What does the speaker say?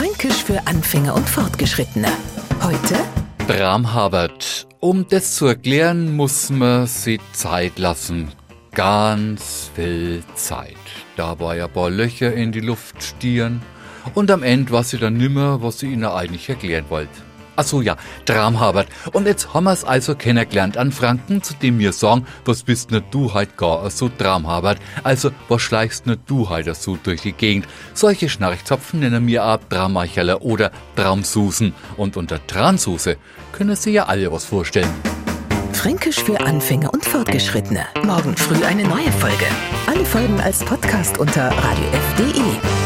Fränkisch für Anfänger und Fortgeschrittene. Heute Bramhabert. Um das zu erklären, muss man sich Zeit lassen. Ganz viel Zeit. Da war ja ein paar Löcher in die Luft stieren. Und am Ende war sie dann nimmer, was sie ihnen eigentlich erklären wollte. Ach so, ja, Dramhabert. Und jetzt haben wir's also kennengelernt an Franken, zu dem wir sagen, was bist ne du halt gar so Dramhabert? Also, was schleichst ne du halt so durch die Gegend? Solche Schnarchzapfen nennen wir auch Drammacherler oder Dramsusen. Und unter Transuse können Sie ja alle was vorstellen. Fränkisch für Anfänger und Fortgeschrittene. Morgen früh eine neue Folge. Alle Folgen als Podcast unter radiof.de.